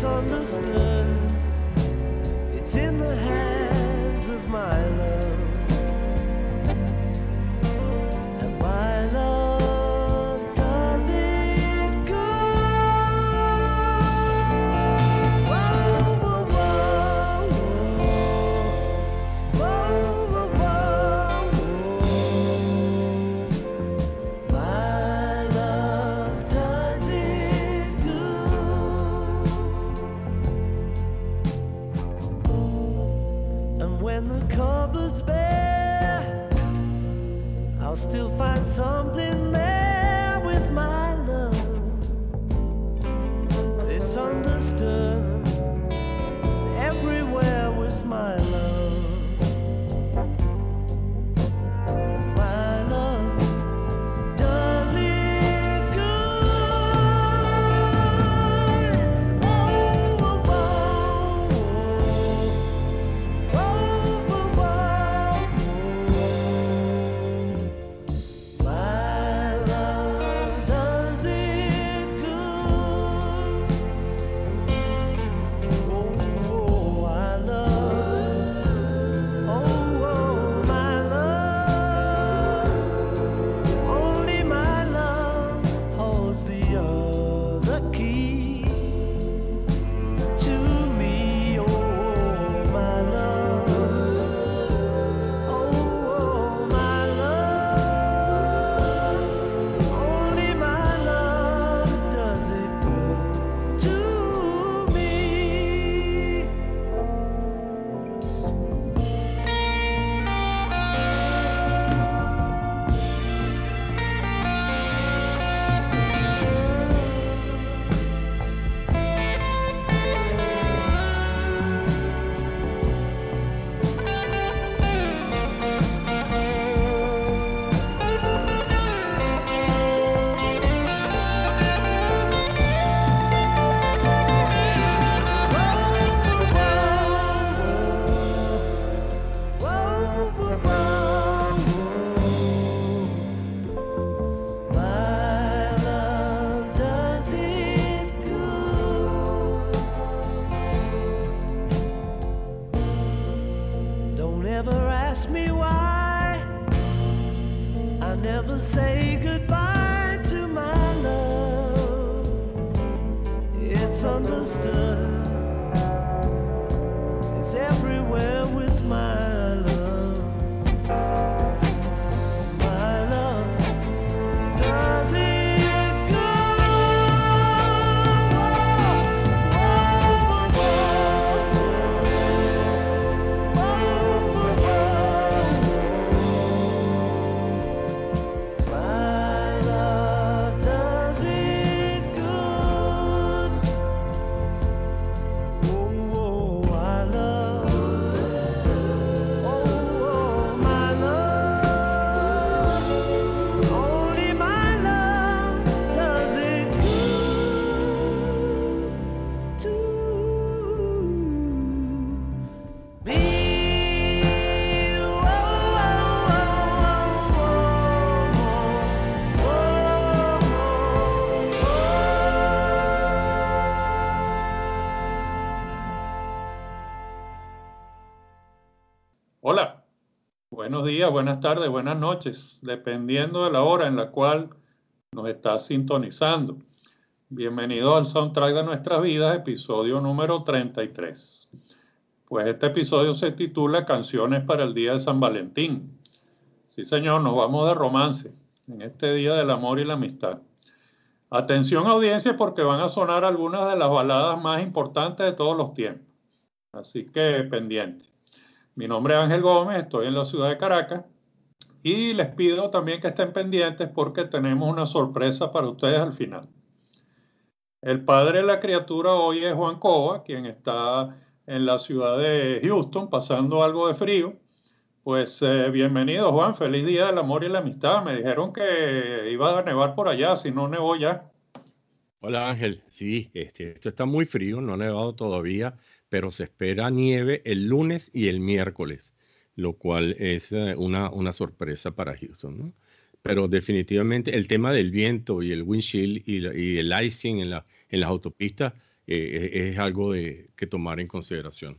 It's understood. It's in the buenos días, buenas tardes, buenas noches, dependiendo de la hora en la cual nos estás sintonizando. Bienvenido al soundtrack de nuestras vidas, episodio número 33. Pues este episodio se titula Canciones para el Día de San Valentín. Sí, señor, nos vamos de romance en este Día del Amor y la Amistad. Atención audiencia porque van a sonar algunas de las baladas más importantes de todos los tiempos. Así que pendiente. Mi nombre es Ángel Gómez, estoy en la ciudad de Caracas y les pido también que estén pendientes porque tenemos una sorpresa para ustedes al final. El padre de la criatura hoy es Juan Cova, quien está en la ciudad de Houston pasando algo de frío. Pues eh, bienvenido Juan, feliz día del amor y la amistad. Me dijeron que iba a nevar por allá, si no nevó ya. Hola Ángel, sí, este, esto está muy frío, no ha nevado todavía, pero se espera nieve el lunes y el miércoles, lo cual es eh, una, una sorpresa para Houston, ¿no? Pero definitivamente el tema del viento y el windshield y, y el icing en, la, en las autopistas es algo de, que tomar en consideración.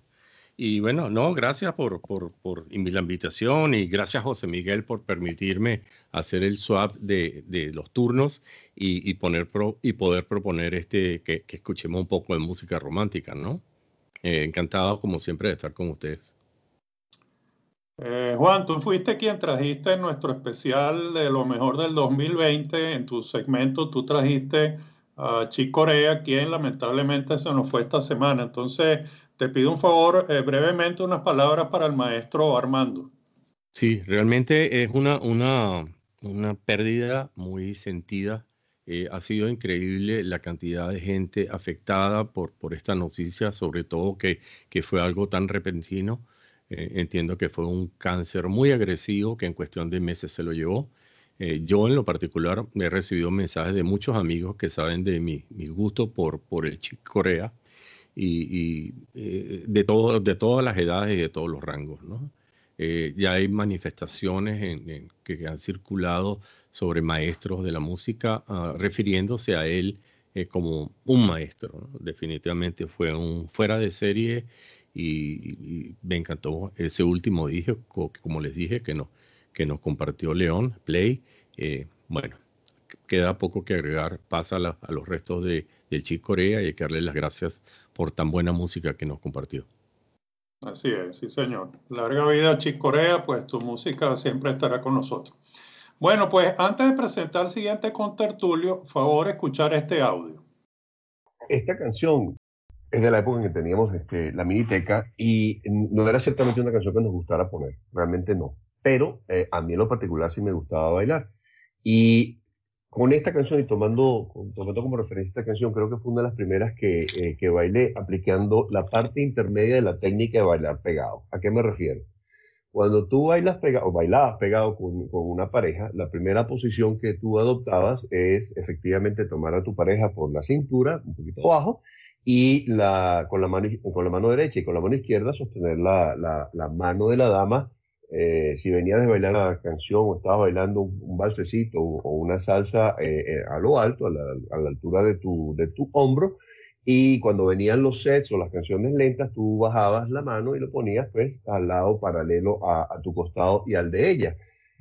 Y bueno, no, gracias por, por, por, la invitación y gracias José Miguel por permitirme hacer el swap de, de los turnos y, y poner y poder proponer este que, que, escuchemos un poco de música romántica, ¿no? Eh, encantado como siempre de estar con ustedes. Eh, Juan, tú fuiste quien trajiste nuestro especial de lo mejor del 2020. En tu segmento tú trajiste a Chick Corea, quien lamentablemente se nos fue esta semana. Entonces, te pido un favor, eh, brevemente unas palabras para el maestro Armando. Sí, realmente es una, una, una pérdida muy sentida. Eh, ha sido increíble la cantidad de gente afectada por, esta noticia, sobre todo que, fue algo tan repentino. Eh, entiendo que fue un cáncer muy agresivo que en cuestión de meses se lo llevó. yo en lo particular he recibido mensajes de muchos amigos que saben de mi, mi gusto por, por el Corea y, eh, de, todas las edades y de todos los rangos. ¿no? Eh, ya hay manifestaciones en, que han circulado sobre maestros de la música ah, refiriéndose a él eh, como un maestro. Definitivamente fue un fuera de serie y, me encantó ese último disco, como les dije, que, que nos compartió León, Play. bueno, queda poco que agregar, pasa a, los restos de, del Chico Corea y hay que darle las gracias por tan buena música que nos compartió. Así es, sí señor. Larga vida Chick Corea, pues tu música siempre estará con nosotros. Bueno, pues antes de presentar el siguiente contertulio, favor escuchar este audio. Esta canción es de la época en que teníamos este, la miniteca y no era ciertamente una canción que nos gustara poner, realmente no. Pero eh, a mí en lo particular sí me gustaba bailar. Y con esta canción y tomando, tomando como referencia esta canción, creo que fue una de las primeras que, eh, que bailé aplicando la parte intermedia de la técnica de bailar pegado. ¿A qué me refiero? Cuando tú bailas pegado, o bailabas pegado con, con, una pareja, la primera posición que tú adoptabas es efectivamente tomar a tu pareja por la cintura, un poquito abajo, y la, con, la mano, con la mano derecha y con la mano izquierda sostener la, la, la mano de la dama. Eh, si venías de bailar la canción o estabas bailando un, balsecito o, una salsa eh, eh, a lo alto, a la, altura de tu, de tu hombro, y cuando venían los sets o las canciones lentas, tú bajabas la mano y lo ponías pues al lado paralelo a, tu costado y al de ella.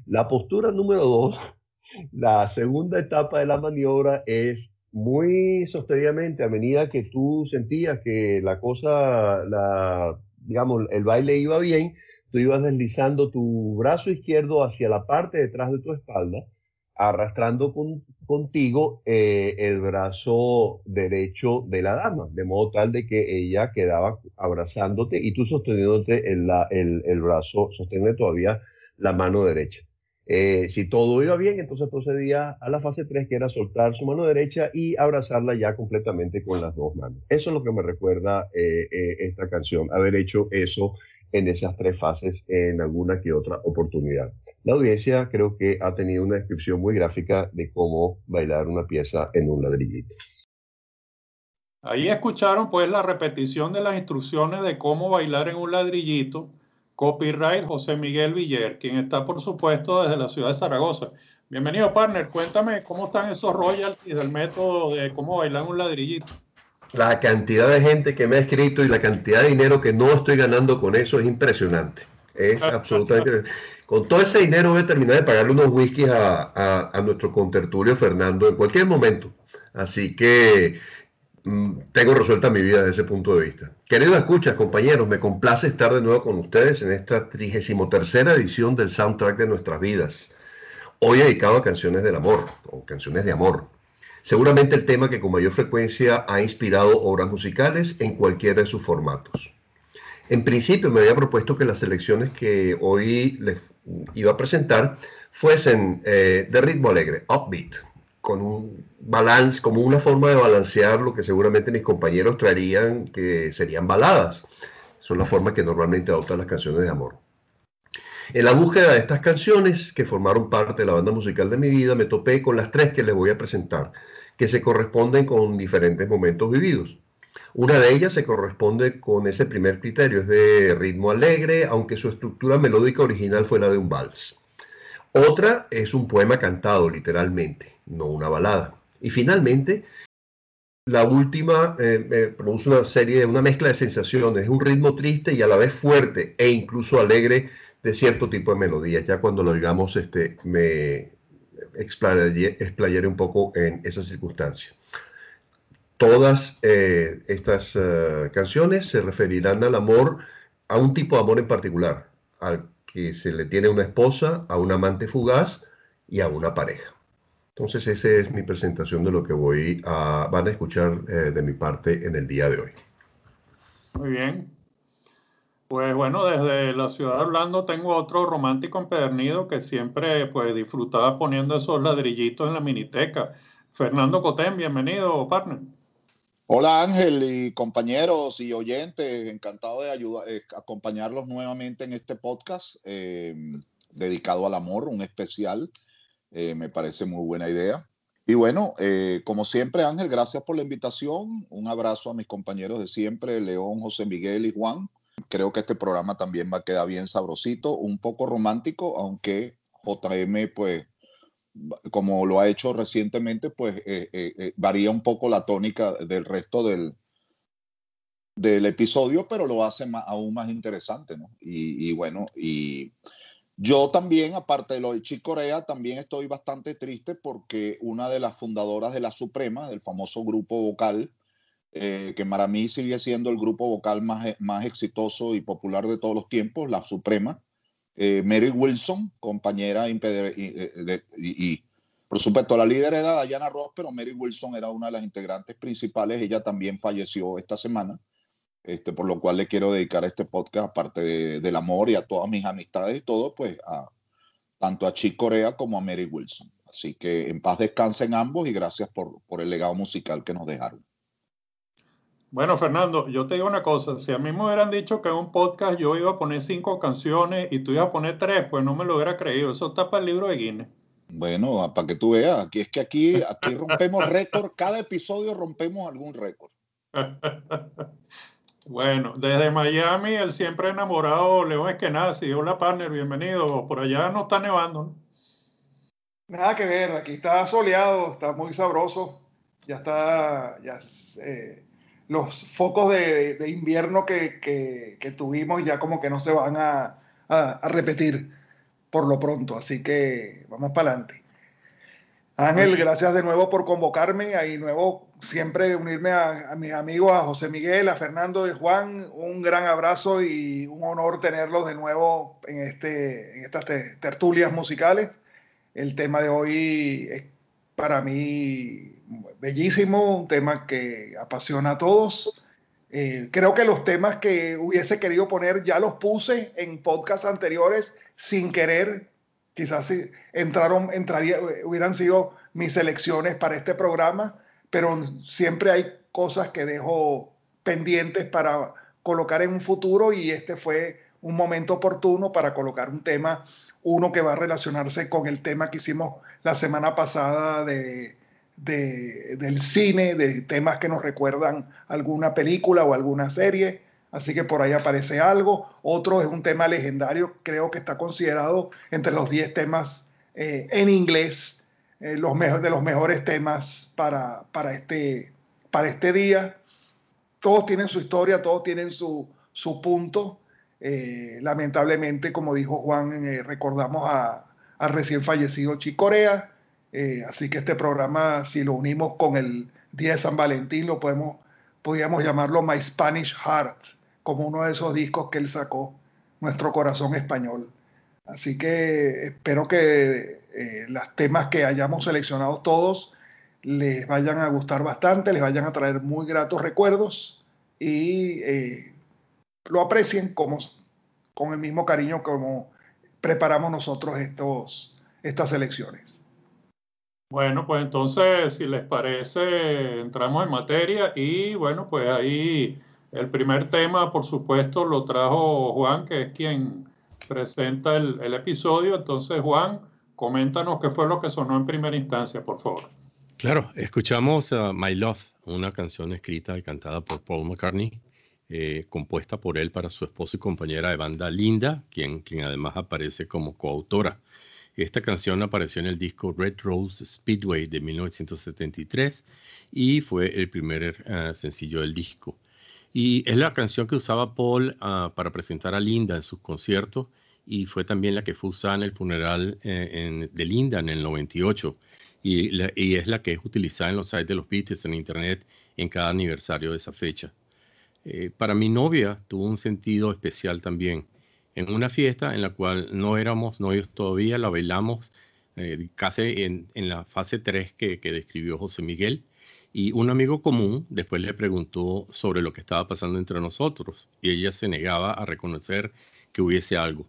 La postura número dos, la segunda etapa de la maniobra es muy sostenidamente a medida que tú sentías que la cosa, la, digamos, el baile iba bien, tú ibas deslizando tu brazo izquierdo hacia la parte detrás de tu espalda, arrastrando contigo eh, el brazo derecho de la dama, de modo tal de que ella quedaba abrazándote y tú sosteniéndote el, el, brazo, sosteniendo todavía la mano derecha. Eh, si todo iba bien, entonces procedía a la fase 3, que era soltar su mano derecha y abrazarla ya completamente con las dos manos. Eso es lo que me recuerda eh, esta canción, haber hecho eso en esas tres fases en alguna que otra oportunidad. La audiencia creo que ha tenido una descripción muy gráfica de cómo bailar una pieza en un ladrillito. Ahí escucharon pues la repetición de las instrucciones de cómo bailar en un ladrillito. Copyright José Miguel Viller, quien está por supuesto desde la ciudad de Zaragoza. Bienvenido, partner. Cuéntame cómo están esos royalties del método de cómo bailar en un ladrillito la cantidad de gente que me ha escrito y la cantidad de dinero que no estoy ganando con eso es impresionante. Es absolutamente. Con todo ese dinero voy a terminar de pagarle unos whiskies a, a, nuestro contertulio Fernando en cualquier momento. Así que mm, tengo resuelta mi vida desde ese punto de vista. Queridos escuchas, compañeros, me complace estar de nuevo con ustedes en esta 33 edición del soundtrack de nuestras vidas. Hoy dedicado a canciones del amor, o canciones de amor seguramente el tema que con mayor frecuencia ha inspirado obras musicales en cualquiera de sus formatos. En principio me había propuesto que las selecciones que hoy les iba a presentar fuesen eh, de ritmo alegre, upbeat, con un balance, como una forma de balancear lo que seguramente mis compañeros traerían que serían baladas. Son las formas que normalmente adoptan las canciones de amor. En la búsqueda de estas canciones que formaron parte de la banda musical de mi vida, me topé con las tres que les voy a presentar, que se corresponden con diferentes momentos vividos. Una de ellas se corresponde con ese primer criterio, es de ritmo alegre, aunque su estructura melódica original fue la de un vals. Otra es un poema cantado, literalmente, no una balada. Y finalmente, la última eh, produce una serie una mezcla de sensaciones, es un ritmo triste y a la vez fuerte e incluso alegre de cierto tipo de melodías. Ya cuando lo digamos, este, me explayaré, un poco en esa circunstancia. Todas eh, estas eh, canciones se referirán al amor, a un tipo de amor en particular, al que se le tiene una esposa, a un amante fugaz y a una pareja. Entonces, esa es mi presentación de lo que voy a, van a escuchar eh, de mi parte en el día de hoy. Muy bien. Pues bueno, desde la ciudad de Orlando tengo otro romántico empedernido que siempre pues disfrutaba poniendo esos ladrillitos en la miniteca. Fernando Cotén, bienvenido, partner. Hola Ángel y compañeros y oyentes, encantado de ayudar, eh, acompañarlos nuevamente en este podcast eh, dedicado al amor, un especial eh, me parece muy buena idea. Y bueno, eh, como siempre, Ángel, gracias por la invitación. Un abrazo a mis compañeros de siempre, León, José Miguel y Juan. Creo que este programa también va a quedar bien sabrosito, un poco romántico, aunque JM, pues, como lo ha hecho recientemente, pues eh, varía un poco la tónica del resto del, del episodio, pero lo hace aún más interesante, ¿no? Y, y bueno, y yo también, aparte de lo de Chick Corea, también estoy bastante triste porque una de las fundadoras de la Suprema, del famoso grupo vocal, eh, que para mí sigue siendo el grupo vocal más, más exitoso y popular de todos los tiempos, la Suprema, eh, Mary Wilson, compañera y, y, por supuesto la líder era Diana Ross, pero Mary Wilson era una de las integrantes principales, ella también falleció esta semana. Este, por lo cual le quiero dedicar este podcast, aparte del amor y a todas mis amistades y todo, pues a tanto a Chick Corea como a Mary Wilson. Así que en paz descansen ambos y gracias por el legado musical que nos dejaron. Bueno, Fernando, yo te digo una cosa, si a mí me hubieran dicho que en un podcast yo iba a poner cinco canciones y tú ibas a poner tres, pues no me lo hubiera creído. Eso está para el libro de Guinness. Bueno, para que tú veas, aquí es que aquí, aquí rompemos récord, cada episodio rompemos algún récord. Bueno, desde Miami, el siempre enamorado León Eskenazi. Hola, partner, bienvenido. Por allá no está nevando. Nada que ver, aquí está soleado, está muy sabroso. Ya está, ya eh, los focos de, invierno que, tuvimos ya como que no se van a, a repetir por lo pronto. Así que vamos para adelante. Ángel, gracias de nuevo por convocarme. Ahí nuevo siempre unirme a, mis amigos, a José Miguel, a Fernando y Juan. Un gran abrazo y un honor tenerlos de nuevo en, este, en estas tertulias musicales. El tema de hoy es para mí bellísimo, un tema que apasiona a todos. Eh, creo que los temas que hubiese querido poner ya los puse en podcasts anteriores sin querer. Quizás entraron, entraría, hubieran sido mis elecciones para este programa pero siempre hay cosas que dejo pendientes para colocar en un futuro y este fue un momento oportuno para colocar un tema, uno que va a relacionarse con el tema que hicimos la semana pasada de, del cine, de temas que nos recuerdan alguna película o alguna serie. Así que por ahí aparece algo. Otro es un tema legendario, creo que está considerado entre los 10 temas eh, en inglés eh, los de los mejores temas para, para, este, para este día. Todos tienen su historia, todos tienen su, su punto. Eh, lamentablemente, como dijo Juan, recordamos a, recién fallecido Chicorea. Así que este programa, si lo unimos con el Día de San Valentín, lo podemos, podríamos llamarlo My Spanish Heart, como uno de esos discos que él sacó, Nuestro Corazón Español. Así que espero que eh, los temas que hayamos seleccionado todos les vayan a gustar bastante, les vayan a traer muy gratos recuerdos y eh, lo aprecien como, con el mismo cariño como preparamos nosotros estos, estas selecciones. Bueno, pues entonces, si les parece, entramos en materia y bueno, pues ahí el primer tema, por supuesto, lo trajo Juan, que es quien presenta el, el episodio. Entonces, Juan, Coméntanos qué fue lo que sonó en primera instancia, por favor. Claro, escuchamos My Love, una canción escrita y cantada por Paul McCartney, eh, compuesta por él para su esposa y compañera de banda Linda, quien, quien además aparece como coautora. Esta canción apareció en el disco Red Rose Speedway de 1973 y fue el primer eh, sencillo del disco. Y es la canción que usaba Paul ah, para presentar a Linda en sus conciertos y fue también la que fue usada en el funeral eh, de Linda en el 98 y, es la que es utilizada en los sites de los Beatles en Internet en cada aniversario de esa fecha. Eh, para mi novia tuvo un sentido especial también. En una fiesta en la cual no éramos novios todavía, la bailamos eh, casi en, la fase 3 que, describió José Miguel y un amigo común después le preguntó sobre lo que estaba pasando entre nosotros y ella se negaba a reconocer que hubiese algo.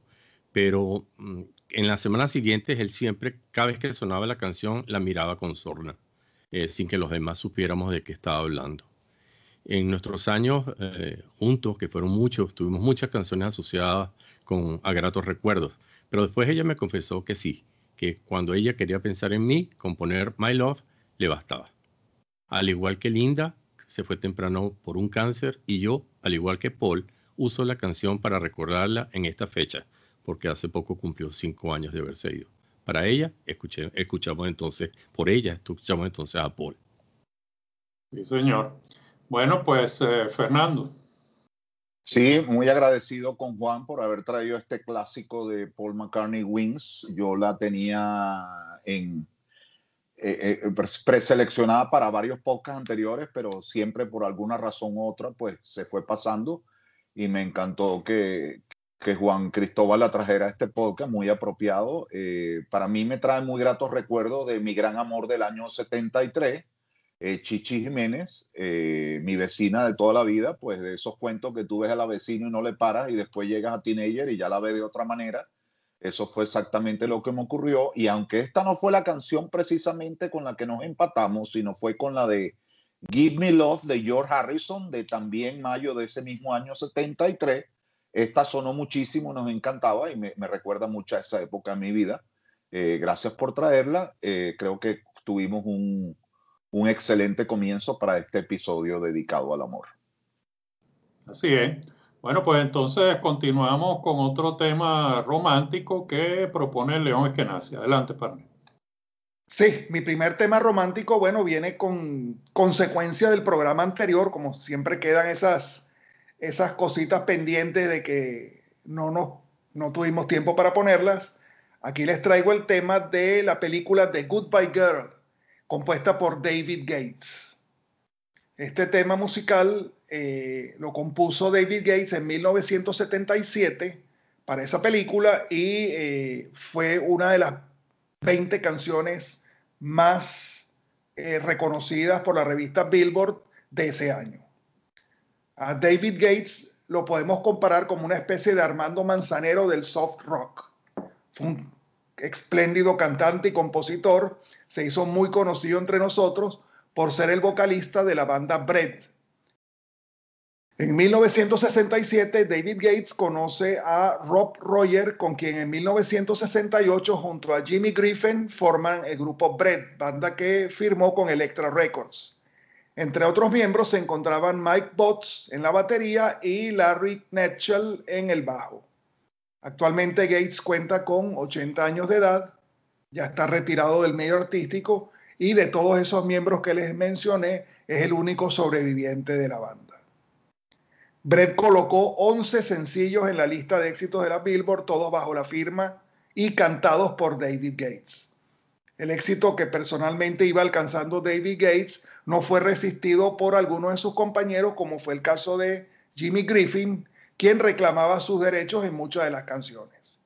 Pero mm, en las semanas siguientes él siempre, cada vez que sonaba la canción, la miraba con sorna, eh, sin que los demás supiéramos de qué estaba hablando. En nuestros años eh, juntos, que fueron muchos, tuvimos muchas canciones asociadas con agratos recuerdos, pero después ella me confesó que sí, que cuando ella quería pensar en mí, componer My Love le bastaba. Al igual que Linda, se fue temprano por un cáncer y yo, al igual que Paul, uso la canción para recordarla en esta fecha, porque hace poco cumplió cinco años de haberse ido. Para ella, escuchamos entonces, por ella, escuchamos entonces a Paul. Sí, señor. Bueno, pues eh, Fernando. Sí, muy agradecido con Juan por haber traído este clásico de Paul McCartney Wings. Yo la tenía en, eh, eh, preseleccionada para varios podcasts anteriores, pero siempre por alguna razón u otra, pues se fue pasando y me encantó que, Juan Cristóbal la trajera a este podcast, muy apropiado. Para mí me trae muy gratos recuerdos de mi gran amor del año 73, Chichi Jiménez, mi vecina de toda la vida, pues de esos cuentos que tú ves a la vecina y no le paras y después llegas a teenager y ya la ves de otra manera eso fue exactamente lo que me ocurrió. Y aunque esta no fue la canción precisamente con la que nos empatamos, sino fue con la de Give Me Love de George Harrison, de también mayo de ese mismo año 73, esta sonó muchísimo, nos encantaba y me, recuerda mucho a esa época de mi vida. Eh, gracias por traerla. Eh, creo que tuvimos un, un excelente comienzo para este episodio dedicado al amor. Así es. Bueno, pues entonces continuamos con otro tema romántico que propone León Esquenazi. Adelante, mí. Sí, mi primer tema romántico, bueno, viene con consecuencia del programa anterior, como siempre quedan esas, esas cositas pendientes de que no, no, no tuvimos tiempo para ponerlas. Aquí les traigo el tema de la película The Goodbye Girl, compuesta por David Gates. Este tema musical eh, lo compuso David Gates en 1977 para esa película y eh, fue una de las 20 canciones más eh, reconocidas por la revista Billboard de ese año. A David Gates lo podemos comparar como una especie de Armando Manzanero del soft rock. Fue un espléndido cantante y compositor, se hizo muy conocido entre nosotros por ser el vocalista de la banda Bread, en 1967, David Gates conoce a Rob Roger, con quien en 1968, junto a Jimmy Griffin, forman el grupo Bread, banda que firmó con Electra Records. Entre otros miembros se encontraban Mike Botts en la batería y Larry Netchell en el bajo. Actualmente Gates cuenta con 80 años de edad, ya está retirado del medio artístico y de todos esos miembros que les mencioné, es el único sobreviviente de la banda. Brett colocó 11 sencillos en la lista de éxitos de la Billboard, todos bajo la firma y cantados por David Gates. El éxito que personalmente iba alcanzando David Gates no fue resistido por algunos de sus compañeros, como fue el caso de Jimmy Griffin, quien reclamaba sus derechos en muchas de las canciones.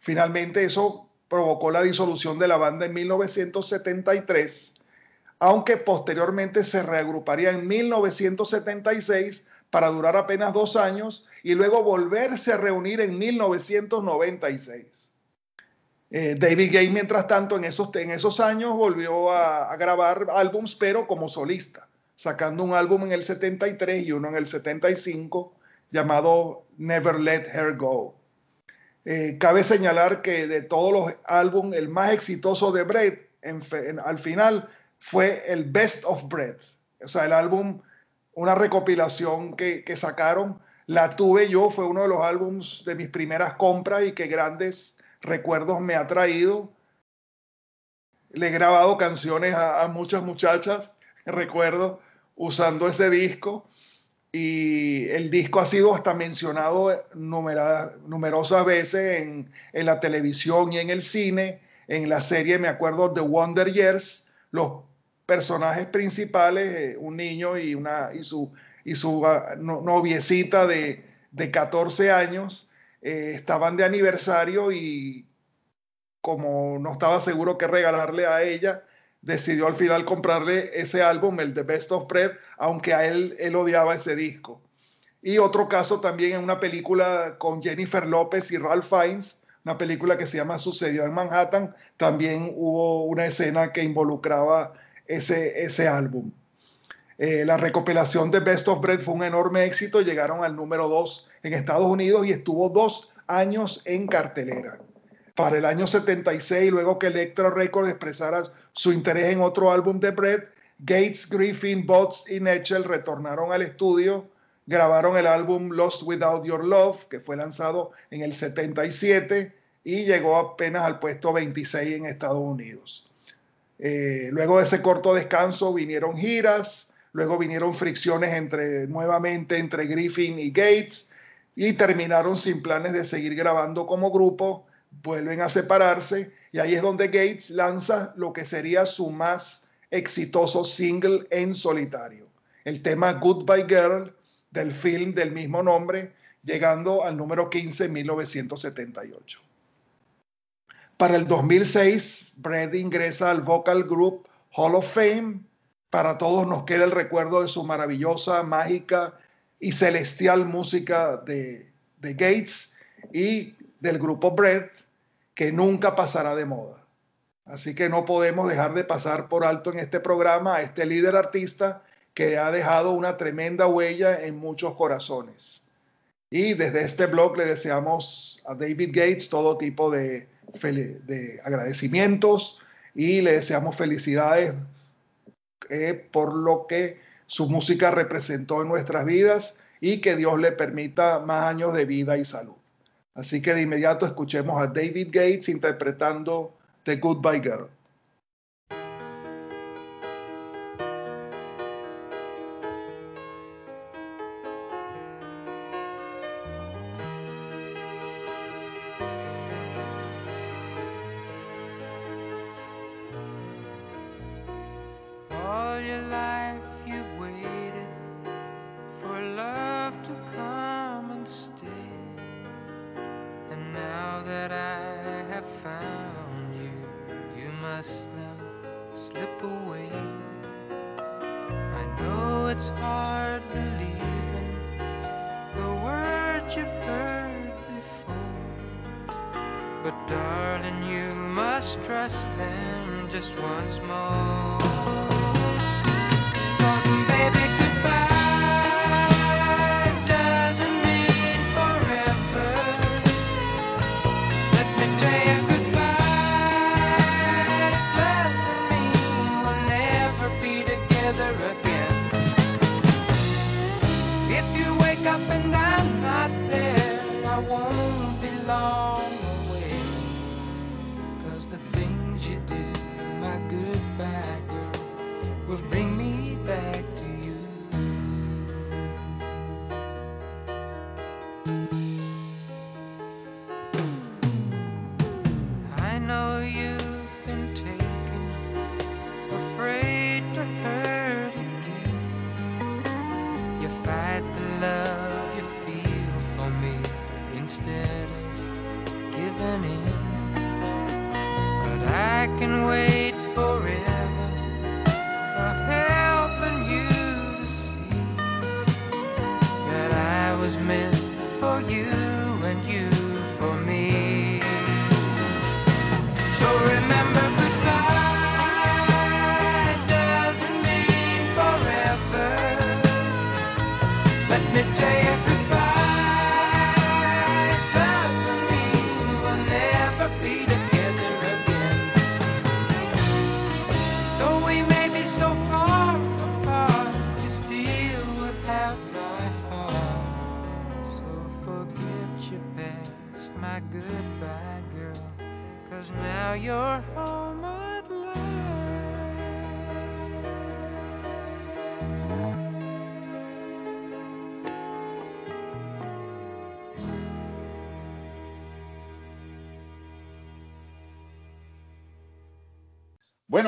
Finalmente eso provocó la disolución de la banda en 1973, aunque posteriormente se reagruparía en 1976 para durar apenas dos años y luego volverse a reunir en 1996. Eh, David Gay, mientras tanto, en esos, en esos años volvió a, grabar álbums, pero como solista, sacando un álbum en el 73 y uno en el 75 llamado Never Let Her Go. Eh, cabe señalar que de todos los álbumes, el más exitoso de Brett al final fue el Best of Brett. O sea, el álbum una recopilación que, sacaron. La tuve yo, fue uno de los álbums de mis primeras compras y que grandes recuerdos me ha traído. Le he grabado canciones a muchas muchachas, recuerdo, usando ese disco. Y el disco ha sido hasta mencionado numerosas veces en, en, la televisión y en el cine. En la serie, me acuerdo, The Wonder Years, los personajes principales, eh, un niño y, una, y su, y su uh, noviecita de, de 14 años, eh, estaban de aniversario y como no estaba seguro qué regalarle a ella, decidió al final comprarle ese álbum, el The Best of Bread, aunque a él, él odiaba ese disco. Y otro caso también en una película con Jennifer López y Ralph Fiennes, una película que se llama Sucedió en Manhattan, también hubo una escena que involucraba ese, ese álbum. Eh, la recopilación de Best of Bread fue un enorme éxito, llegaron al número 2 en Estados Unidos y estuvo dos años en cartelera. Para el año 76, luego que Electra Records expresara su interés en otro álbum de Bread, Gates, Griffin, Botts y Netchell retornaron al estudio, grabaron el álbum Lost Without Your Love, que fue lanzado en el 77 y llegó apenas al puesto 26 en Estados Unidos. Eh, luego de ese corto descanso vinieron giras, luego vinieron fricciones entre, nuevamente entre Griffin y Gates y terminaron sin planes de seguir grabando como grupo, vuelven a separarse y ahí es donde Gates lanza lo que sería su más exitoso single en solitario, el tema Goodbye Girl del film del mismo nombre, llegando al número 15 en 1978. Para el 2006, Brett ingresa al Vocal Group Hall of Fame. Para todos nos queda el recuerdo de su maravillosa, mágica y celestial música de, de Gates y del grupo Brett, que nunca pasará de moda. Así que no podemos dejar de pasar por alto en este programa a este líder artista que ha dejado una tremenda huella en muchos corazones. Y desde este blog le deseamos a David Gates todo tipo de de agradecimientos y le deseamos felicidades eh, por lo que su música representó en nuestras vidas y que Dios le permita más años de vida y salud. Así que de inmediato escuchemos a David Gates interpretando The Goodbye Girl.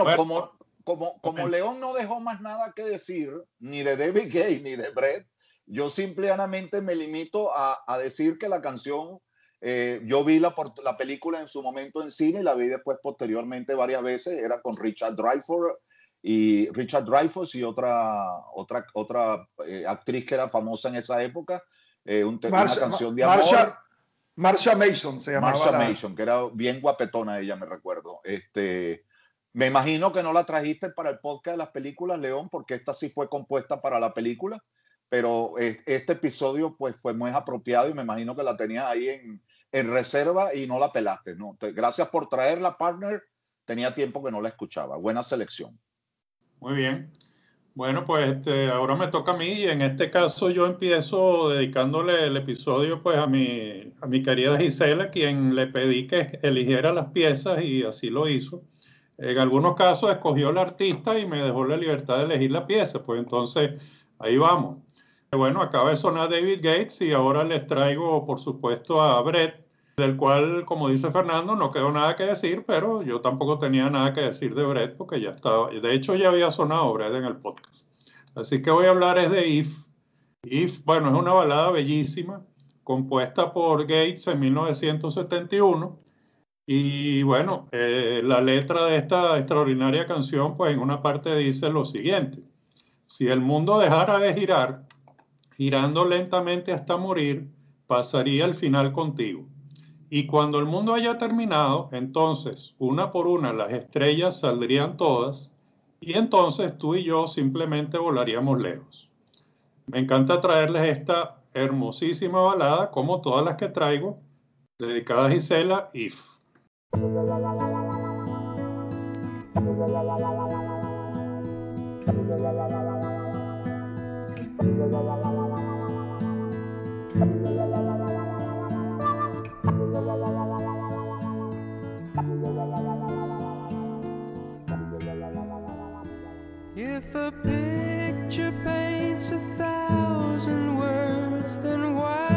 Bueno, como, como, como. León no dejó más nada que decir, ni de David Gay ni de Brett, yo simplemente me limito a, a decir que la canción, eh, yo vi la, la película en su momento en cine y la vi después posteriormente varias veces, era con Richard Dreyfuss y Richard Dreyfuss y otra, otra, otra eh, actriz que era famosa en esa época, eh, un Marsha- una canción de amor. Marsha- Marsha Mason se llamaba. Marsha la- Mason, que era bien guapetona ella, me recuerdo. Este, me imagino que no la trajiste para el podcast de las películas, León, porque esta sí fue compuesta para la película, pero este episodio pues fue muy apropiado y me imagino que la tenías ahí en, reserva y no la pelaste, gracias por traerla, partner. Tenía tiempo que no la escuchaba. Buena selección. Muy bien. Bueno, pues este, ahora me toca a mí y en este caso yo empiezo dedicándole el episodio pues a mi, a mi querida Gisela, quien le pedí que eligiera las piezas y así lo hizo. En algunos casos escogió el artista y me dejó la libertad de elegir la pieza, pues entonces ahí vamos. Bueno, acaba de sonar David Gates y ahora les traigo por supuesto a Brett, del cual, como dice Fernando, no quedó nada que decir, pero yo tampoco tenía nada que decir de Brett porque ya estaba, de hecho ya había sonado Brett en el podcast. Así que voy a hablar es de If. If, bueno, es una balada bellísima, compuesta por Gates en 1971. Y bueno, eh, la letra de esta extraordinaria canción, pues en una parte dice lo siguiente. Si el mundo dejara de girar, girando lentamente hasta morir, pasaría el final contigo. Y cuando el mundo haya terminado, entonces, una por una, las estrellas saldrían todas y entonces tú y yo simplemente volaríamos lejos. Me encanta traerles esta hermosísima balada, como todas las que traigo, dedicada a Gisela, If. If a picture paints a thousand words, then why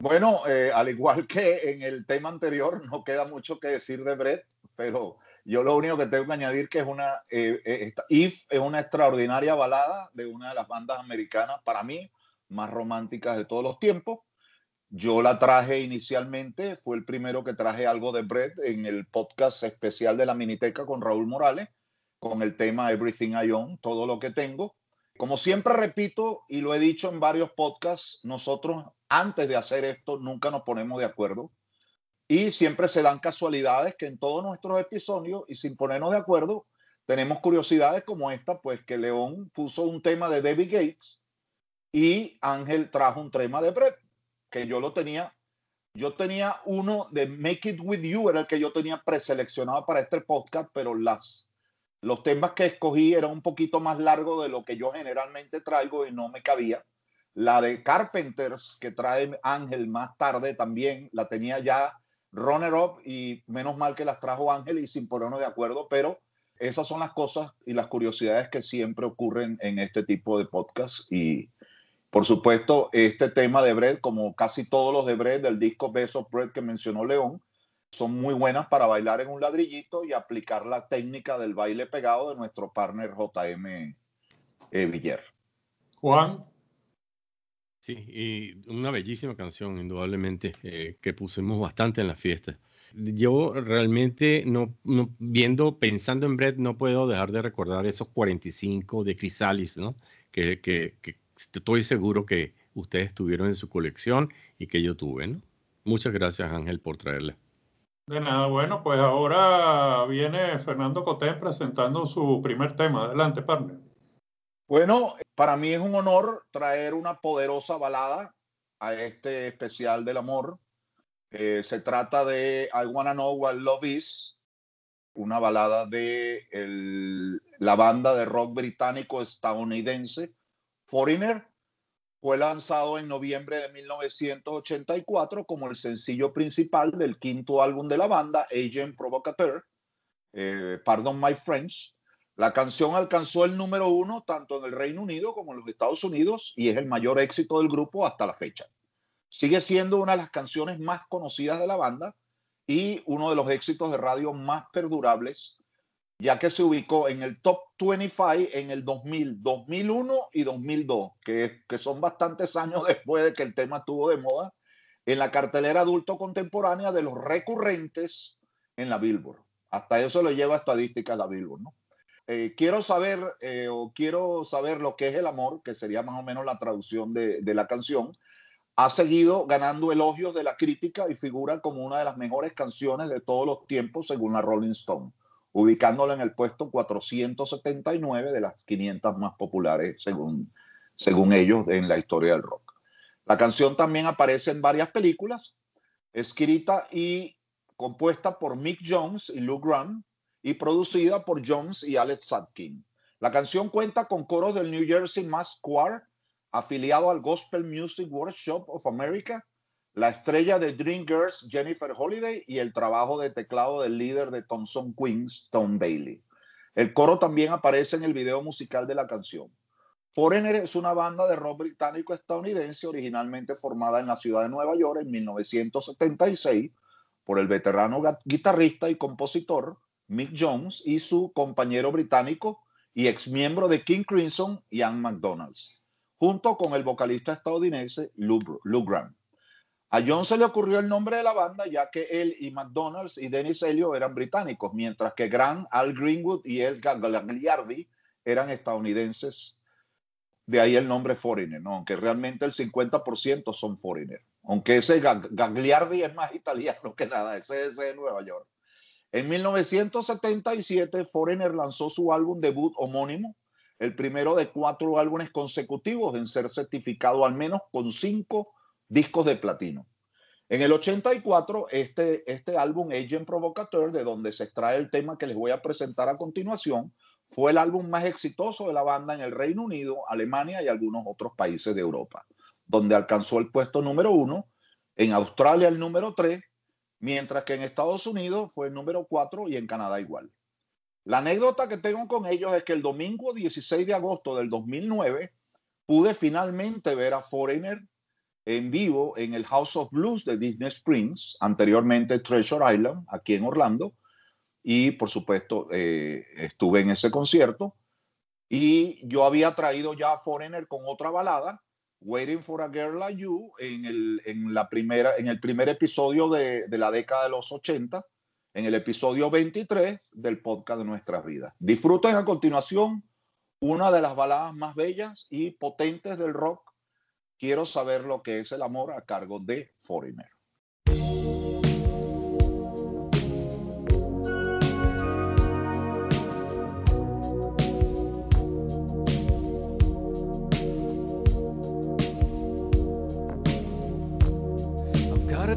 Bueno, eh, al igual que en el tema anterior, no queda mucho que decir de Brett, pero yo lo único que tengo que añadir que es una, eh, eh, If es una extraordinaria balada de una de las bandas americanas, para mí, más románticas de todos los tiempos. Yo la traje inicialmente, fue el primero que traje algo de Brett en el podcast especial de la Miniteca con Raúl Morales, con el tema Everything I Own, todo lo que tengo. Como siempre repito y lo he dicho en varios podcasts, nosotros antes de hacer esto nunca nos ponemos de acuerdo. Y siempre se dan casualidades que en todos nuestros episodios y sin ponernos de acuerdo tenemos curiosidades como esta, pues que León puso un tema de David Gates y Ángel trajo un tema de Brett que yo lo tenía, yo tenía uno de Make It With You, era el que yo tenía preseleccionado para este podcast, pero las, los temas que escogí eran un poquito más largos de lo que yo generalmente traigo y no me cabía. La de Carpenters, que trae Ángel más tarde también, la tenía ya runner up y menos mal que las trajo Ángel y sin ponernos de acuerdo, pero esas son las cosas y las curiosidades que siempre ocurren en este tipo de podcast y por supuesto, este tema de Bread, como casi todos los de Bread del disco Best of Bread que mencionó León, son muy buenas para bailar en un ladrillito y aplicar la técnica del baile pegado de nuestro partner JM eh, Villar. Juan. Sí, y una bellísima canción, indudablemente, eh, que pusimos bastante en la fiesta. Yo realmente, no, viendo, pensando en Brett, no puedo dejar de recordar esos 45 de Chrysalis, ¿no? que, que estoy seguro que ustedes tuvieron en su colección y que yo tuve. ¿no? Muchas gracias Ángel por traerle. De nada, bueno, pues ahora viene Fernando Cotén presentando su primer tema. Adelante, partner. Bueno, para mí es un honor traer una poderosa balada a este especial del amor. Eh, se trata de I Wanna Know What Love Is, una balada de el, la banda de rock británico estadounidense Foreigner fue lanzado en noviembre de 1984 como el sencillo principal del quinto álbum de la banda, Agent Provocateur, eh, Pardon My French. La canción alcanzó el número uno tanto en el Reino Unido como en los Estados Unidos y es el mayor éxito del grupo hasta la fecha. Sigue siendo una de las canciones más conocidas de la banda y uno de los éxitos de radio más perdurables ya que se ubicó en el top 25 en el 2000, 2001 y 2002, que, que son bastantes años después de que el tema estuvo de moda, en la cartelera adulto contemporánea de los recurrentes en la Billboard. Hasta eso le lleva estadística la Billboard, ¿no? Eh, quiero saber eh, o quiero saber lo que es el amor, que sería más o menos la traducción de la canción. Ha seguido ganando elogios de la crítica y figura como una de las mejores canciones de todos los tiempos según la Rolling Stone ubicándola en el puesto 479 de las 500 más populares según, según ellos en la historia del rock. La canción también aparece en varias películas, escrita y compuesta por Mick Jones y Lou Graham y producida por Jones y Alex Sutkin. La canción cuenta con coros del New Jersey Mass Choir, afiliado al Gospel Music Workshop of America, la estrella de Dreamgirls Jennifer Holiday y el trabajo de teclado del líder de Thompson Queens, Tom Bailey. El coro también aparece en el video musical de la canción. Foreigner es una banda de rock británico estadounidense originalmente formada en la ciudad de Nueva York en 1976 por el veterano guitarrista y compositor Mick Jones y su compañero británico y ex miembro de King Crimson, Ian McDonald's, junto con el vocalista estadounidense Lou, Lou Graham. A John se le ocurrió el nombre de la banda ya que él y McDonald's y Dennis Elliot eran británicos, mientras que Grant, Al Greenwood y El Gagliardi eran estadounidenses. De ahí el nombre Foreigner, aunque realmente el 50% son Foreigner. Aunque ese Gagliardi es más italiano que nada, ese es de Nueva York. En 1977, Foreigner lanzó su álbum debut homónimo, el primero de cuatro álbumes consecutivos en ser certificado al menos con cinco discos de platino. En el 84, este, este álbum Agent Provocateur, de donde se extrae el tema que les voy a presentar a continuación, fue el álbum más exitoso de la banda en el Reino Unido, Alemania y algunos otros países de Europa, donde alcanzó el puesto número uno, en Australia el número tres, mientras que en Estados Unidos fue el número cuatro y en Canadá igual. La anécdota que tengo con ellos es que el domingo 16 de agosto del 2009 pude finalmente ver a Foreigner en vivo en el House of Blues de Disney Springs, anteriormente Treasure Island, aquí en Orlando. Y por supuesto, eh, estuve en ese concierto. Y yo había traído ya a Foreigner con otra balada, Waiting for a Girl Like You en el, en la primera, en el primer episodio de, de la década de los 80, en el episodio 23 del podcast de nuestras vidas. Disfruten a continuación una de las baladas más bellas y potentes del rock. Quiero saber lo que es el amor a cargo de Foreigner.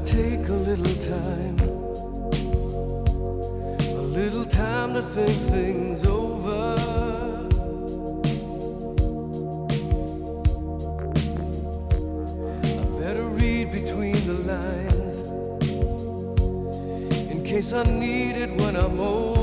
Take a little time, a little time to think things over. I need it when I'm older.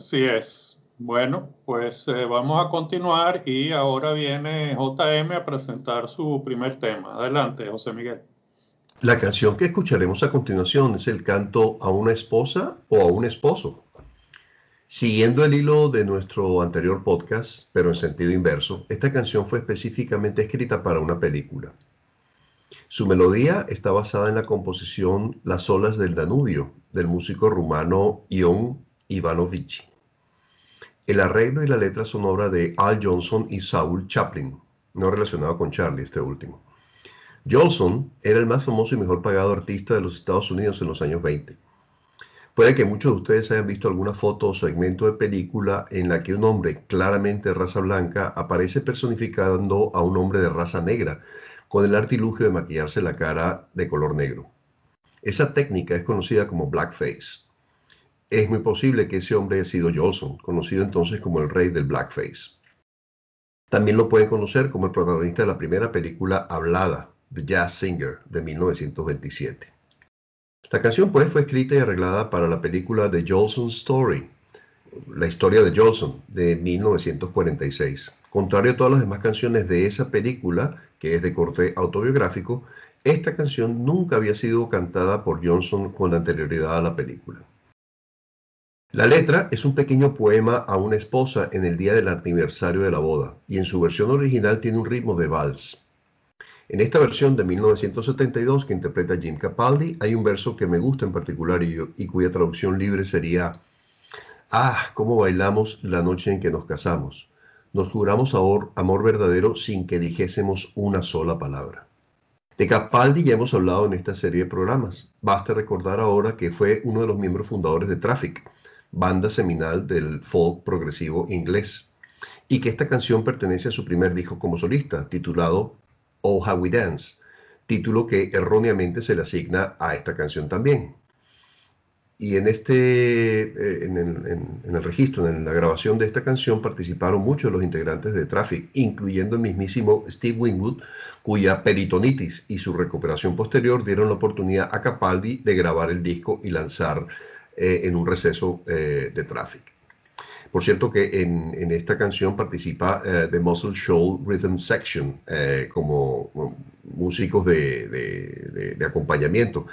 Así es. Bueno, pues eh, vamos a continuar y ahora viene JM a presentar su primer tema. Adelante, José Miguel. La canción que escucharemos a continuación es el canto a una esposa o a un esposo. Siguiendo el hilo de nuestro anterior podcast, pero en sentido inverso, esta canción fue específicamente escrita para una película. Su melodía está basada en la composición Las olas del Danubio del músico rumano Ion Ivanovici. El arreglo y la letra son obra de Al Johnson y Saul Chaplin, no relacionado con Charlie, este último. Johnson era el más famoso y mejor pagado artista de los Estados Unidos en los años 20. Puede que muchos de ustedes hayan visto alguna foto o segmento de película en la que un hombre claramente de raza blanca aparece personificando a un hombre de raza negra, con el artilugio de maquillarse la cara de color negro. Esa técnica es conocida como blackface es muy posible que ese hombre haya sido Johnson, conocido entonces como el rey del blackface. También lo pueden conocer como el protagonista de la primera película hablada, The Jazz Singer, de 1927. La canción pues fue escrita y arreglada para la película The Jolson Story, la historia de Jolson, de 1946. Contrario a todas las demás canciones de esa película, que es de corte autobiográfico, esta canción nunca había sido cantada por Johnson con anterioridad a la película. La letra es un pequeño poema a una esposa en el día del aniversario de la boda y en su versión original tiene un ritmo de vals. En esta versión de 1972 que interpreta Jim Capaldi hay un verso que me gusta en particular y, cuya traducción libre sería Ah, cómo bailamos la noche en que nos casamos. Nos juramos amor, amor verdadero sin que dijésemos una sola palabra. De Capaldi ya hemos hablado en esta serie de programas. Basta recordar ahora que fue uno de los miembros fundadores de Traffic, banda seminal del folk progresivo inglés, y que esta canción pertenece a su primer disco como solista, titulado Oh How We Dance, título que erróneamente se le asigna a esta canción también. Y en, este, eh, en, el, registro, en la grabación de esta canción, participaron muchos de los integrantes de Traffic, incluyendo el mismísimo Steve Winwood, cuya peritonitis y su recuperación posterior dieron la oportunidad a Capaldi de grabar el disco y lanzar eh, en un receso eh, de tráfico. Por cierto que en, esta canción participa eh, The Muscle Shoal Rhythm Section como músicos de, acompañamiento,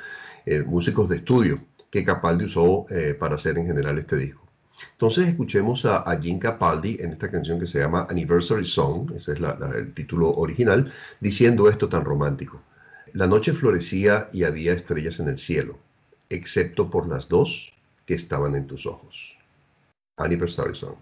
músicos de estudio que Capaldi usó para hacer en general este disco. Entonces escuchemos a, a, Jim Capaldi en esta canción que se llama Anniversary Song, ese es el título original, diciendo esto tan romántico. La noche florecía y había estrellas en el cielo, excepto por las dos que estaban en tus ojos. Anniversary Song.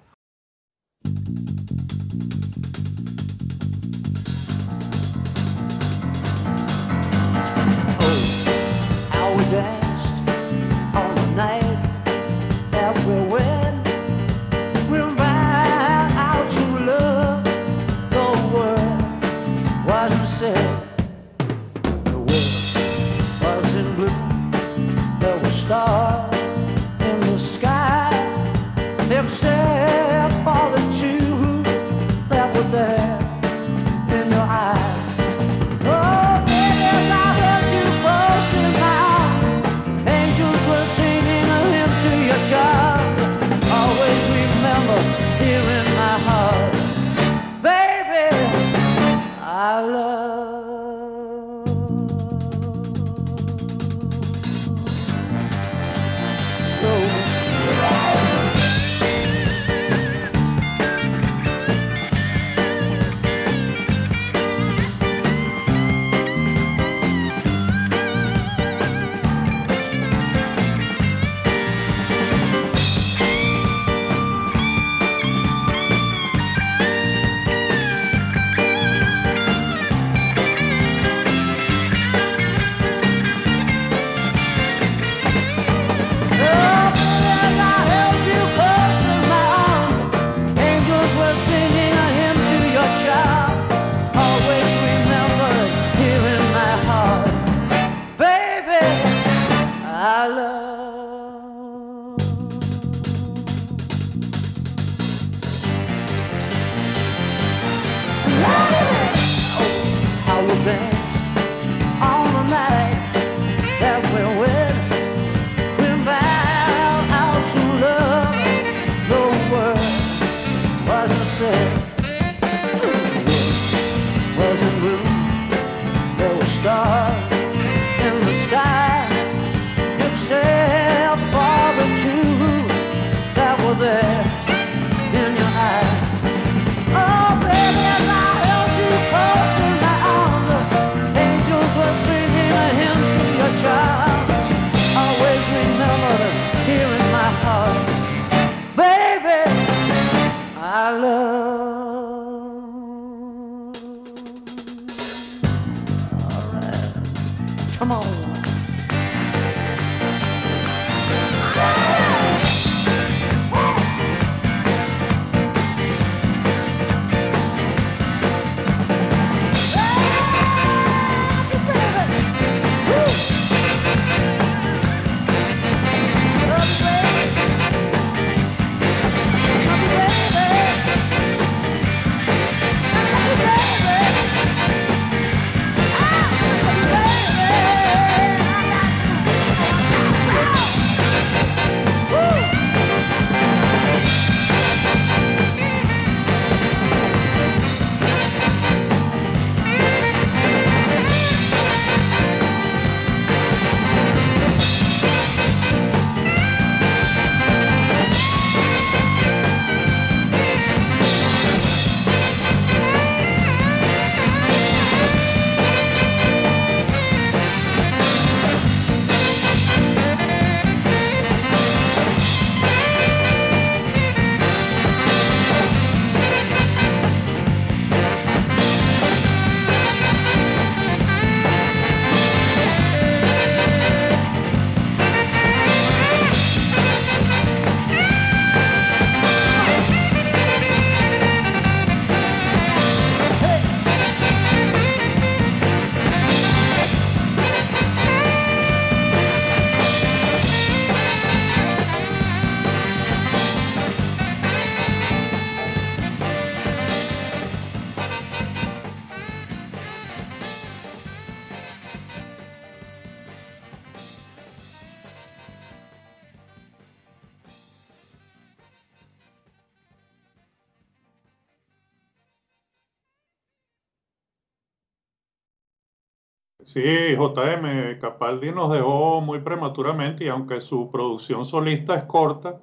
JM, Capaldi nos dejó muy prematuramente y aunque su producción solista es corta,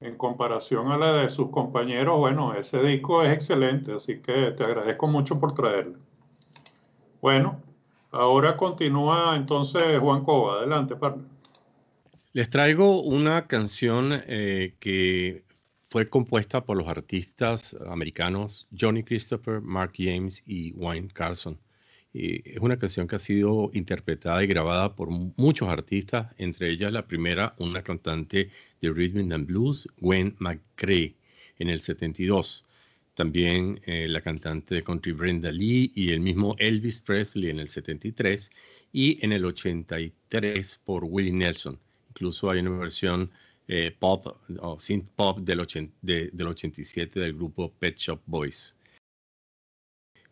en comparación a la de sus compañeros, bueno, ese disco es excelente, así que te agradezco mucho por traerlo. Bueno, ahora continúa entonces Juan Cova, adelante, partner. Les traigo una canción eh, que fue compuesta por los artistas americanos Johnny Christopher, Mark James y Wayne Carson. Es una canción que ha sido interpretada y grabada por muchos artistas, entre ellas la primera, una cantante de rhythm and blues, Gwen McCrae, en el 72. También eh, la cantante de country Brenda Lee y el mismo Elvis Presley en el 73 y en el 83 por Willie Nelson. Incluso hay una versión eh, pop o synth pop del, de, del 87 del grupo Pet Shop Boys.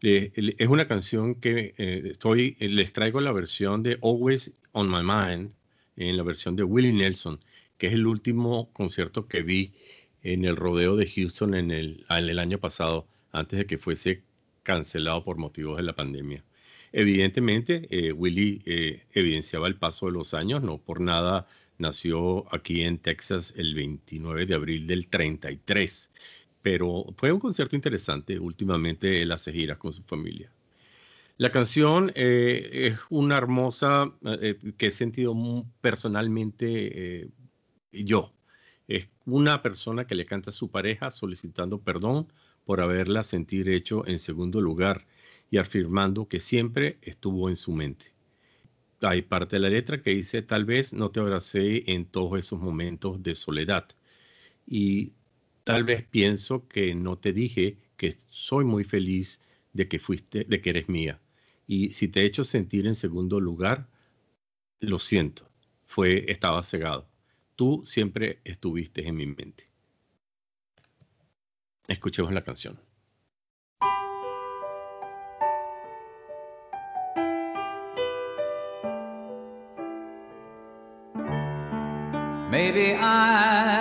Es una canción que eh, estoy, les traigo la versión de Always on My Mind, en la versión de Willie Nelson, que es el último concierto que vi en el rodeo de Houston en el, año pasado, antes de que fuese cancelado por motivos de la pandemia. Evidentemente, eh, Willie eh, evidenciaba el paso de los años, no por nada nació aquí en Texas el 29 de abril del 33, pero fue un concierto interesante. Últimamente él hace giras con su familia. La canción eh, es una hermosa eh, que he sentido personalmente eh, yo. Es una persona que le canta a su pareja solicitando perdón por haberla sentir hecho en segundo lugar y afirmando que siempre estuvo en su mente hay parte de la letra que dice, tal vez no te abracé en todos esos momentos de soledad. Y tal vez pienso que no te dije que soy muy feliz de que fuiste, de que eres mía. Y si te he hecho sentir en segundo lugar, lo siento, fue, estaba cegado. Tú siempre estuviste en mi mente. Escuchemos la canción. Maybe I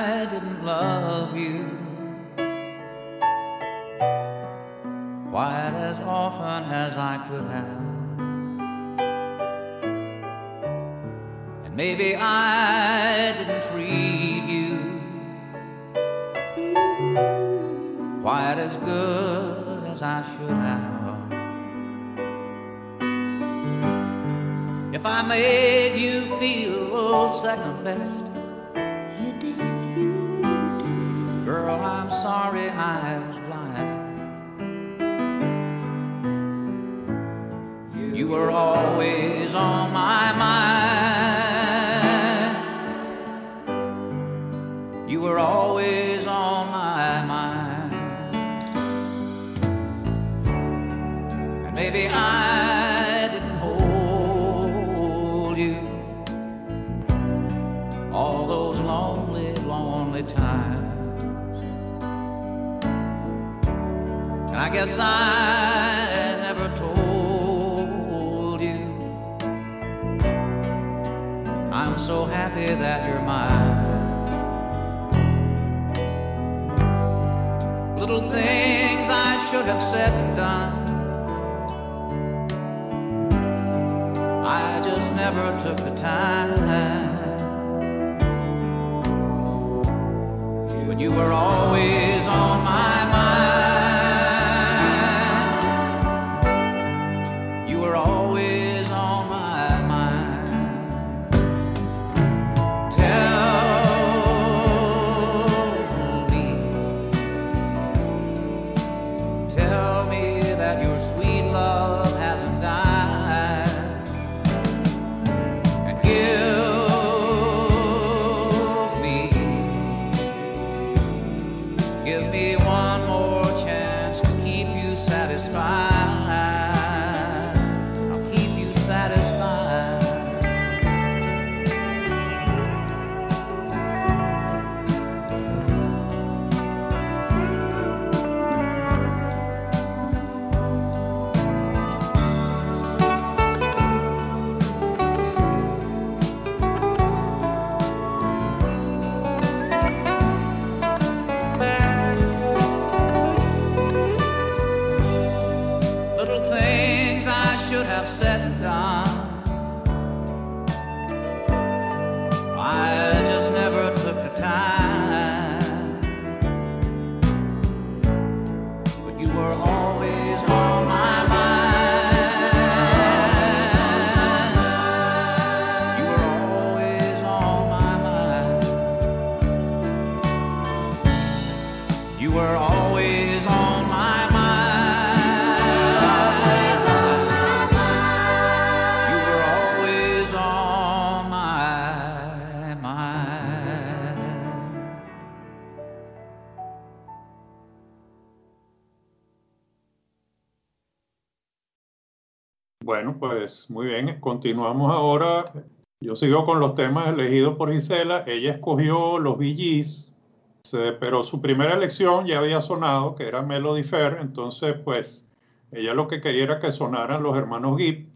as I could have. And maybe I didn't treat you quite as good as I should have. If I made you feel second best, You did, you did. girl, I'm sorry I were always on my mind. You were always on my mind. And maybe I didn't hold you all those lonely, lonely times. And I guess I so happy that you're mine. Little things I should have said and done. I just never took the time. But you were always pues muy bien, continuamos ahora. Yo sigo con los temas elegidos por Gisela. Ella escogió los se- pero su primera elección ya había sonado, que era Melody Fair, entonces pues ella lo que quería era que sonaran los hermanos Gibb.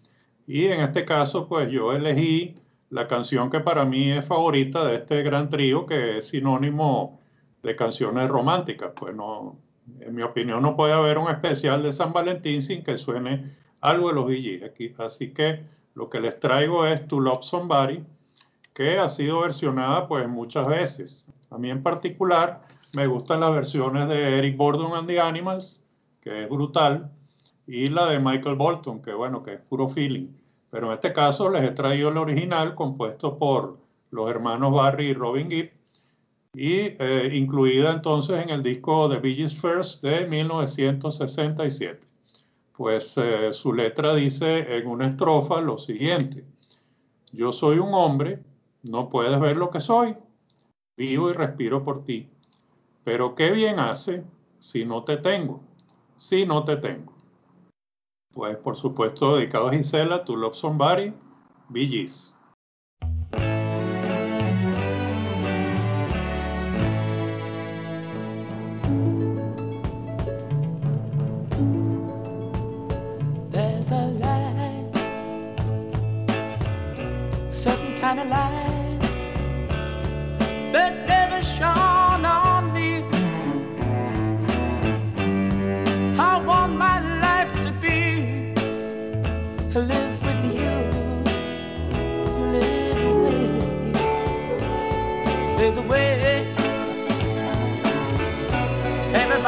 Y en este caso, pues yo elegí la canción que para mí es favorita de este gran trío, que es sinónimo de canciones románticas. Pues no, en mi opinión, no puede haber un especial de San Valentín sin que suene algo de los Gees aquí. Así que lo que les traigo es To Love Somebody, que ha sido versionada pues muchas veces. A mí en particular me gustan las versiones de Eric Burdon and the Animals, que es brutal, y la de Michael Bolton, que bueno, que es puro feeling. Pero en este caso les he traído el original compuesto por los hermanos Barry y Robin Gibb y eh, incluida entonces en el disco The Bee First de 1967. Pues eh, su letra dice en una estrofa lo siguiente, yo soy un hombre, no puedes ver lo que soy, vivo y respiro por ti, pero qué bien hace si no te tengo, si no te tengo. Pues por supuesto dedicado a Gisela, To Love Somebody, Bee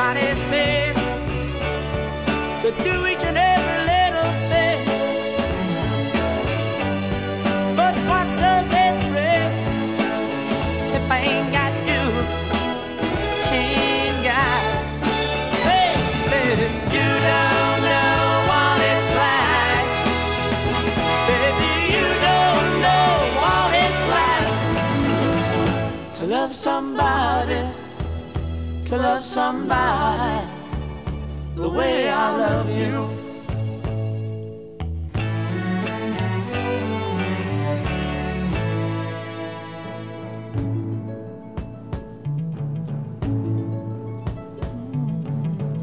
parecer to do it to love somebody the way I love you.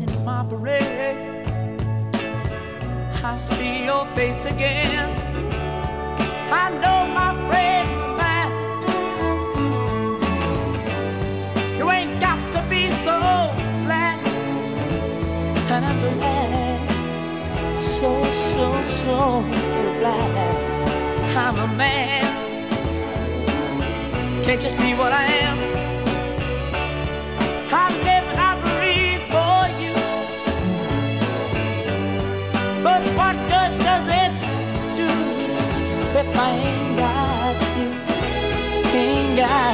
In my parade, I see your face again. I know my so so so. I'm a man. Can't you see what I am? I live and I breathe for you. But what good does it do if I ain't got you? Ain't got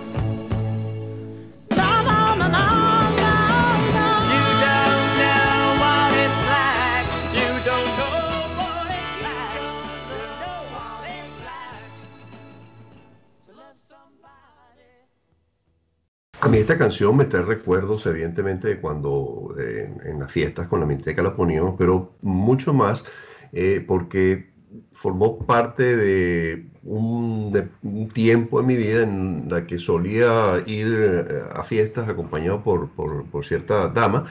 A mí esta canción me trae recuerdos, evidentemente, de cuando eh, en las fiestas con la Minteca la poníamos, pero mucho más eh, porque formó parte de un, tiempo en mi vida en la que solía ir eh, a fiestas acompañado por, por- cierta dama.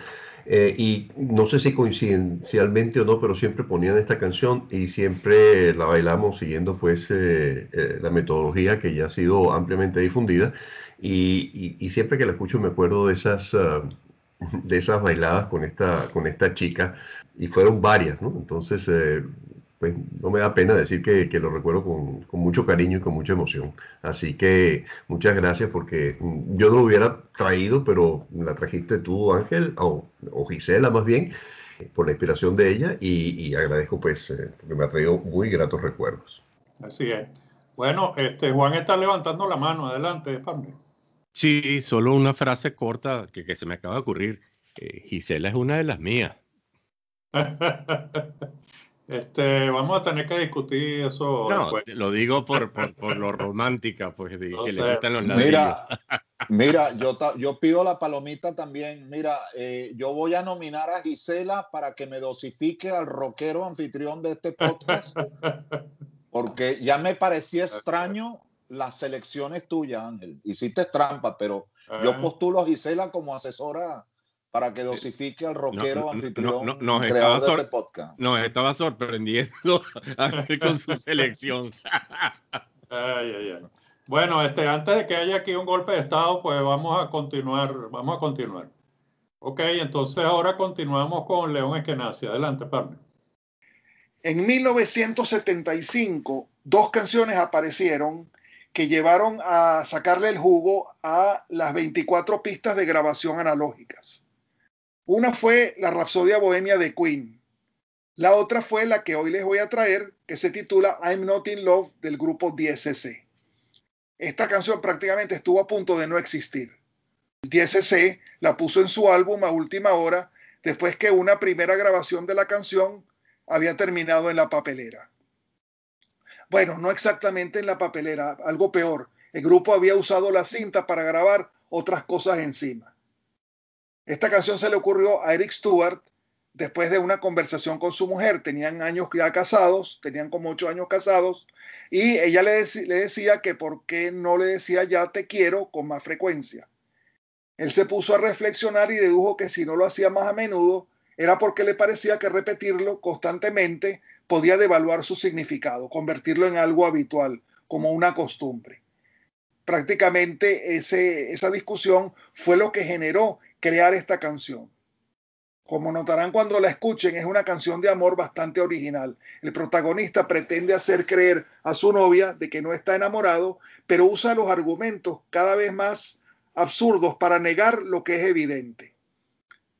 y no sé si coincidencialmente o no, pero siempre ponían esta canción y siempre la bailamos siguiendo pues la metodología que ya ha sido ampliamente difundida. Y, y- y siempre que la escucho me acuerdo de esas, ah, de esas bailadas con esta, con esta chica, y fueron varias, ¿no? Entonces, eh, pues no me da pena decir que, que lo recuerdo con, con mucho cariño y con mucha emoción. Así que muchas gracias porque mm, yo no lo hubiera traído, pero la trajiste tú, Ángel, o, o Gisela más bien, por la inspiración de ella, y, y agradezco pues eh, porque me ha traído muy gratos recuerdos. Así es. Bueno, este Juan está levantando la mano. Adelante, partner. Sí, solo una frase corta que, que se me acaba de ocurrir. Eh, Gisela es una de las mías. Este, vamos a tener que discutir eso No, después. lo digo por, por, por lo romántica, pues de No que sé. le gustan los ladrillos. Mira, mira, yo, ta- yo pido la palomita también. Mira, eh, yo voy a nominar a Gisela para que me dosifique al rockero anfitrión de este podcast, porque ya me parecía extraño las selecciones tuyas, Ángel. Hiciste trampa, pero yo Ah, postulo a Gisela como asesora para que dosifique al rockero no, no, anfitrión no, nos creador estaba de este podcast. Nos estaba sorprendiendo con su selección. ay, ay, ay. Bueno, este, antes de que haya aquí un golpe de estado, pues vamos a continuar, vamos a continuar. Ok, entonces ahora continuamos con León Eskenazi. Adelante, partner. En 1975, dos canciones aparecieron que llevaron a sacarle el jugo a las 24 pistas de grabación analógicas. Una fue la Rapsodia Bohemia de Queen. La otra fue la que hoy les voy a traer, que se titula I'm Not in Love del grupo DSC. Esta canción prácticamente estuvo a punto de no existir. El DSC la puso en su álbum a última hora después que una primera grabación de la canción había terminado en la papelera. Bueno, no exactamente en la papelera, algo peor. El grupo había usado la cinta para grabar otras cosas encima. Esta canción se le ocurrió a Eric Stewart después de una conversación con su mujer, tenían años ya casados, tenían como ocho años casados, y ella le, le decía que por qué no le decía ya te quiero con más frecuencia. Él se puso a reflexionar y dedujo que si no lo hacía más a menudo, era porque le parecía que repetirlo constantemente podía devaluar su significado, convertirlo en algo habitual, como una costumbre. Prácticamente esa discusión fue lo que generó crear esta canción. Como notarán cuando la escuchen, es una canción de amor bastante original. El protagonista pretende hacer creer a su novia de que no está enamorado, pero usa los argumentos cada vez más absurdos para negar lo que es evidente.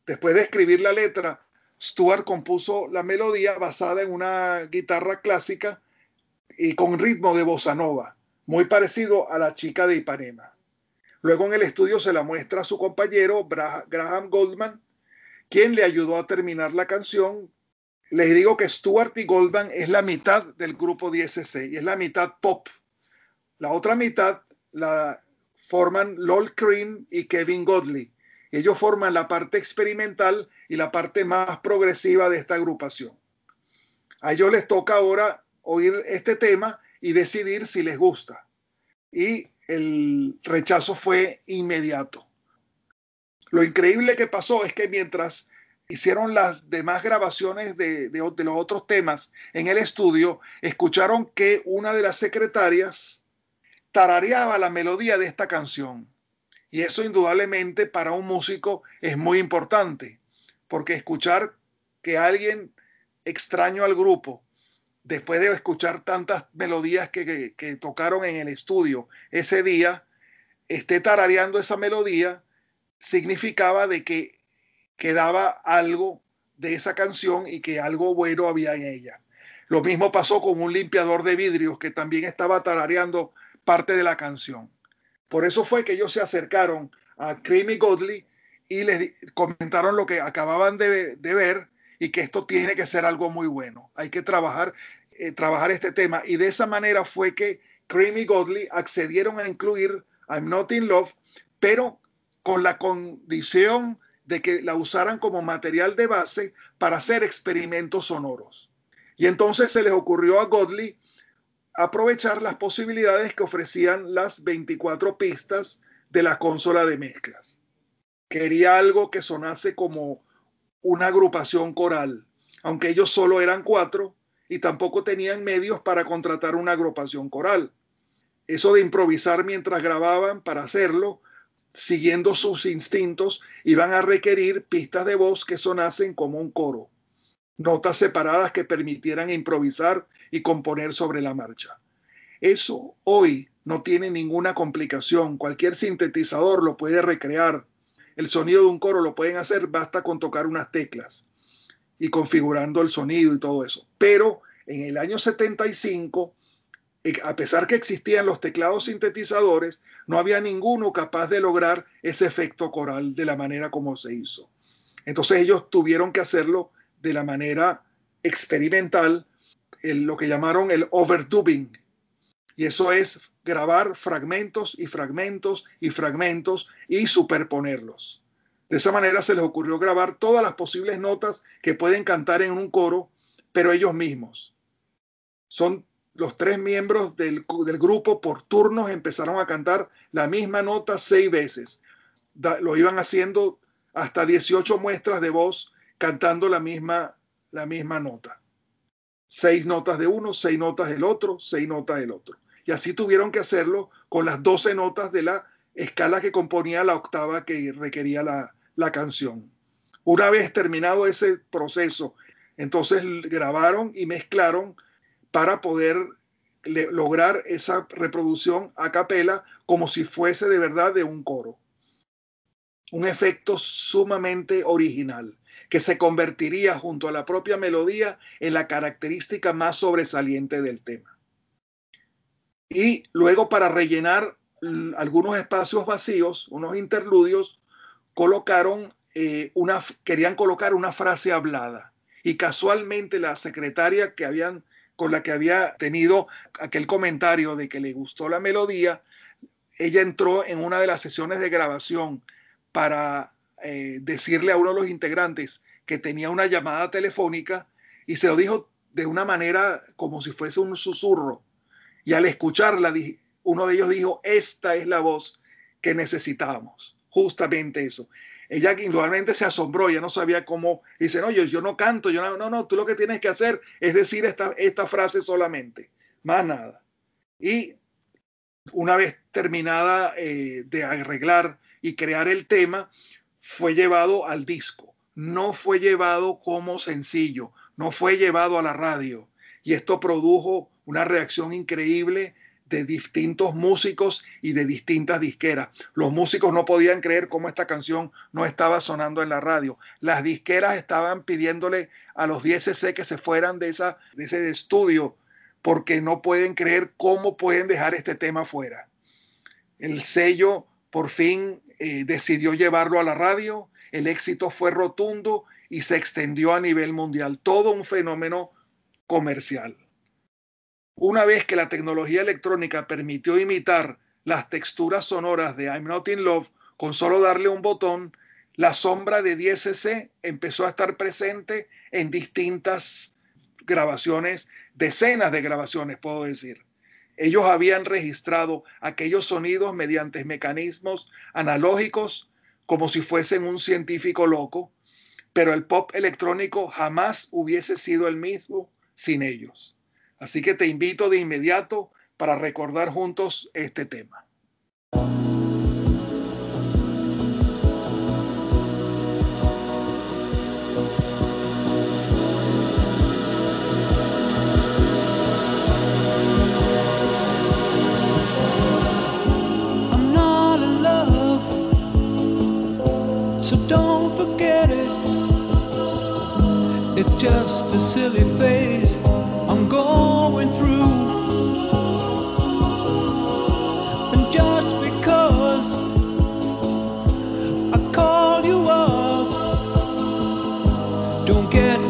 Después de escribir la letra, Stuart compuso la melodía basada en una guitarra clásica y con ritmo de bossa nova, muy parecido a la chica de Ipanema. Luego en el estudio se la muestra a su compañero Graham Goldman, quien le ayudó a terminar la canción. Les digo que Stuart y Goldman es la mitad del grupo 10cc y es la mitad pop. La otra mitad la forman Lol Cream y Kevin Godley. Ellos forman la parte experimental y la parte más progresiva de esta agrupación. A ellos les toca ahora oír este tema y decidir si les gusta. Y el rechazo fue inmediato. Lo increíble que pasó es que mientras hicieron las demás grabaciones de, los otros temas en el estudio, escucharon que una de las secretarias tarareaba la melodía de esta canción. Y eso indudablemente para un músico es muy importante, porque escuchar que alguien extraño al grupo, después de escuchar tantas melodías que, que- que tocaron en el estudio ese día, esté tarareando esa melodía, significaba de que quedaba algo de esa canción y que algo bueno había en ella. Lo mismo pasó con un limpiador de vidrios que también estaba tarareando parte de la canción. Por eso fue que ellos se acercaron a Creamy Godley y les comentaron lo que acababan de, de ver y que esto tiene que ser algo muy bueno. Hay que trabajar, eh, trabajar este tema. Y de esa manera fue que Creamy Godley accedieron a incluir I'm Not in Love, pero con la condición de que la usaran como material de base para hacer experimentos sonoros. Y entonces se les ocurrió a Godley aprovechar las posibilidades que ofrecían las 24 pistas de la consola de mezclas. Quería algo que sonase como una agrupación coral, aunque ellos solo eran cuatro y tampoco tenían medios para contratar una agrupación coral. Eso de improvisar mientras grababan para hacerlo, siguiendo sus instintos, iban a requerir pistas de voz que sonasen como un coro, notas separadas que permitieran improvisar y componer sobre la marcha. Eso hoy no tiene ninguna complicación, cualquier sintetizador lo puede recrear, el sonido de un coro lo pueden hacer, basta con tocar unas teclas y configurando el sonido y todo eso. Pero en el año 75, eh, a pesar que existían los teclados sintetizadores, no había ninguno capaz de lograr ese efecto coral de la manera como se hizo. Entonces ellos tuvieron que hacerlo de la manera experimental, el- lo que llamaron el overdubbing. Y eso es grabar fragmentos y fragmentos y fragmentos y superponerlos. De esa manera se les ocurrió grabar todas las posibles notas que pueden cantar en un coro, pero ellos mismos. Son los tres miembros del, grupo por turnos empezaron a cantar la misma nota seis veces. Lo iban haciendo hasta 18 muestras de voz cantando la misma, la misma nota. Seis notas de uno, seis notas del otro, seis notas del otro. Y así tuvieron que hacerlo con las 12 notas de la escala que componía la octava que requería la, la canción. Una vez terminado ese proceso, entonces grabaron y mezclaron para poder lograr esa reproducción a capela como si fuese de verdad de un coro. Un efecto sumamente original que se convertiría junto a la propia melodía en la característica más sobresaliente del tema. Y luego para rellenar algunos espacios vacíos, unos interludios, colocaron eh, una, querían colocar una frase hablada. Y casualmente la secretaria con la que había tenido aquel comentario de que le gustó la melodía, ella entró en una de las sesiones de grabación para eh, decirle a uno de los integrantes que tenía una llamada telefónica y se lo dijo de una manera como si fuese un susurro. Y al escucharla, uno de ellos dijo, esta es la voz que necesitábamos. Justamente eso. Ella indudablemente se asombró, ya no sabía cómo, dice, no, yo, yo no canto, yo no, no, no, tú lo que tienes que hacer es decir esta, esta frase solamente, más nada. Y una vez terminada eh, de arreglar y crear el tema, fue llevado al disco. No fue llevado como sencillo, no fue llevado a la radio. Y esto produjo una reacción increíble de distintos músicos y de distintas disqueras. Los músicos no podían creer cómo esta canción no estaba sonando en la radio. Las disqueras estaban pidiéndole a los 10cc que se fueran de, esa, de ese estudio porque no pueden creer cómo pueden dejar este tema fuera. El sello por fin eh, decidió llevarlo a la radio, el éxito fue rotundo y se extendió a nivel mundial, todo un fenómeno comercial. Una vez que la tecnología electrónica permitió imitar las texturas sonoras de I'm Not in Love, con solo darle un botón, la sombra de 10cc empezó a estar presente en distintas grabaciones, decenas de grabaciones, puedo decir. Ellos habían registrado aquellos sonidos mediante mecanismos analógicos como si fuesen un científico loco, pero el pop electrónico jamás hubiese sido el mismo sin ellos. Así que te invito de inmediato para recordar juntos este tema. So don't forget it. It's just a silly phase I'm going through. And just because I called you up, don't get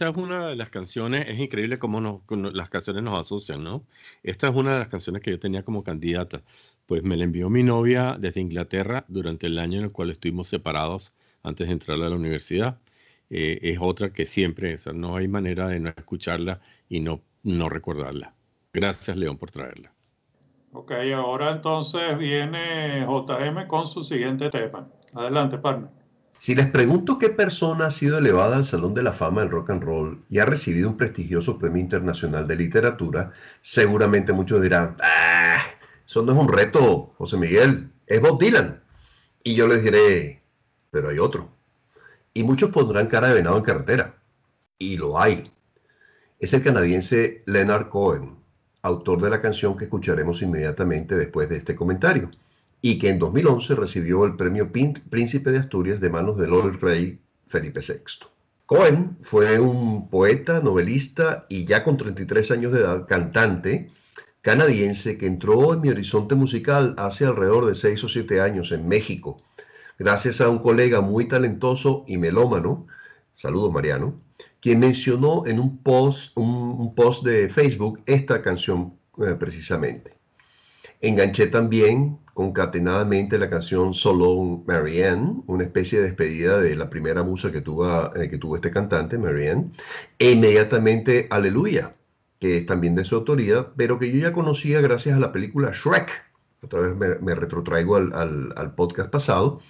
esta es una de las canciones, es increíble cómo las canciones nos asocian, ¿no? Esta es una de las canciones que yo tenía como candidata. Pues me la envió mi novia desde Inglaterra durante el año en el cual estuvimos separados antes de entrar a la universidad. Eh, es otra que siempre, o no hay manera de no escucharla y no, no recordarla. Gracias, León, por traerla. Ok, ahora entonces viene JM con su siguiente tema. Adelante, partner. Si les pregunto qué persona ha sido elevada al Salón de la Fama del Rock and Roll y ha recibido un prestigioso premio internacional de literatura, seguramente muchos dirán, ¡ah! Eso no es un reto, José Miguel, es Bob Dylan. Y yo les diré, pero hay otro. Y muchos pondrán cara de venado en carretera. Y lo hay. Es el canadiense Leonard Cohen, autor de la canción que escucharemos inmediatamente después de este comentario, y que en 2011 recibió el premio Príncipe de Asturias de manos del Lord Rey Felipe VI. Cohen fue un poeta, novelista y ya con 33 años de edad, cantante canadiense que entró en mi horizonte musical hace alrededor de 6 o 7 años en México, gracias a un colega muy talentoso y melómano, saludos Mariano, quien mencionó en un post, un post de Facebook esta canción eh, precisamente. Enganché también concatenadamente la canción Solo Marianne, una especie de despedida de la primera musa que tuvo, eh, que tuvo este cantante, Marianne, e inmediatamente Aleluya, que es también de su autoría, pero que yo ya conocía gracias a la película Shrek. Otra vez me, me retrotraigo al, al- podcast pasado,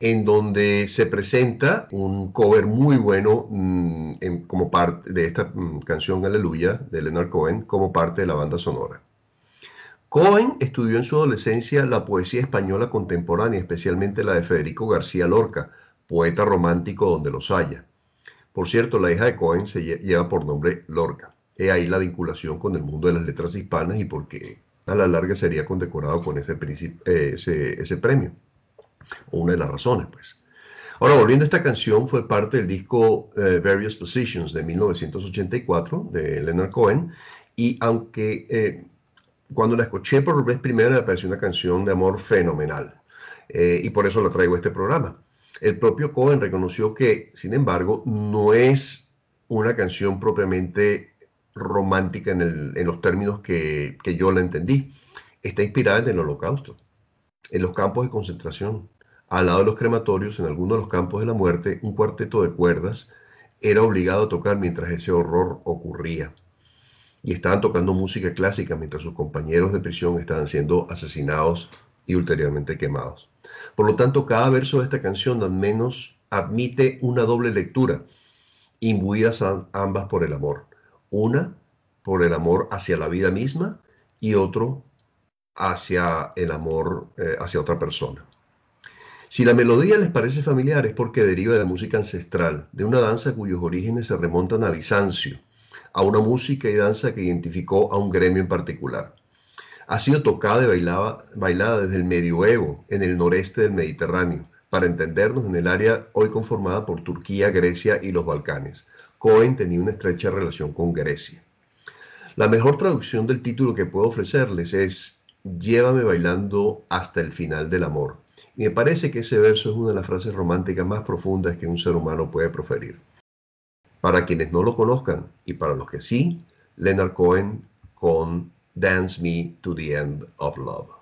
en donde se presenta un cover muy bueno mm, como parte de esta mm, canción Aleluya de Leonard Cohen, como parte de la banda sonora. Cohen estudió en su adolescencia la poesía española contemporánea, especialmente la de Federico García Lorca, poeta romántico donde los haya. Por cierto, la hija de Cohen se lle- lleva por nombre Lorca. He ahí la vinculación con el mundo de las letras hispanas y porque a la larga sería condecorado con ese, eh, premio. Una de las razones, pues. Ahora, volviendo a esta canción, fue parte del disco eh, Various Positions de 1984 de Leonard Cohen. Y aunque eh, cuando la escuché por vez primera me pareció una canción de amor fenomenal. Eh, y por eso la traigo a este programa. El propio Cohen reconoció que, sin embargo, no es una canción propiamente romántica en, los términos que, que yo la entendí. Está inspirada en el holocausto, en los campos de concentración. Al lado de los crematorios, en algunos de los campos de la muerte, un cuarteto de cuerdas era obligado a tocar mientras ese horror ocurría. Y estaban tocando música clásica mientras sus compañeros de prisión estaban siendo asesinados y ulteriormente quemados. Por lo tanto, cada verso de esta canción al menos admite una doble lectura, imbuidas ambas por el amor. Una por el amor hacia la vida misma y otro hacia el amor eh, hacia otra persona. Si la melodía les parece familiar es porque deriva de música ancestral, de una danza cuyos orígenes se remontan a Bizancio, a una música y danza que identificó a un gremio en particular. Ha sido tocada y bailaba- bailada desde el medioevo en el noreste del Mediterráneo, para entendernos en el área hoy conformada por Turquía, Grecia y los Balcanes. Cohen tenía una estrecha relación con Grecia. La mejor traducción del título que puedo ofrecerles es Llévame bailando hasta el final del amor. Y me parece que ese verso es una de las frases románticas más profundas que un ser humano puede proferir. Para quienes no lo conozcan y para los que sí, Leonard Cohen con Dance Me to the End of Love.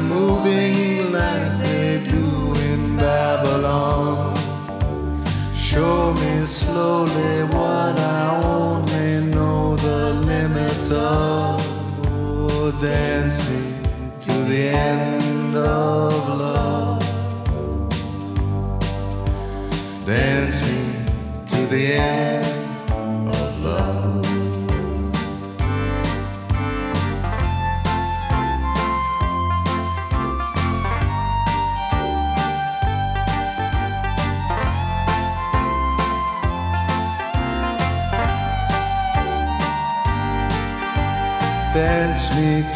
moving like they do in Babylon. Show me slowly what I only know the limits of. Oh, dance me to the end of love. Dance me to the end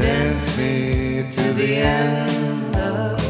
Dance me to the end of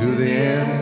to the end.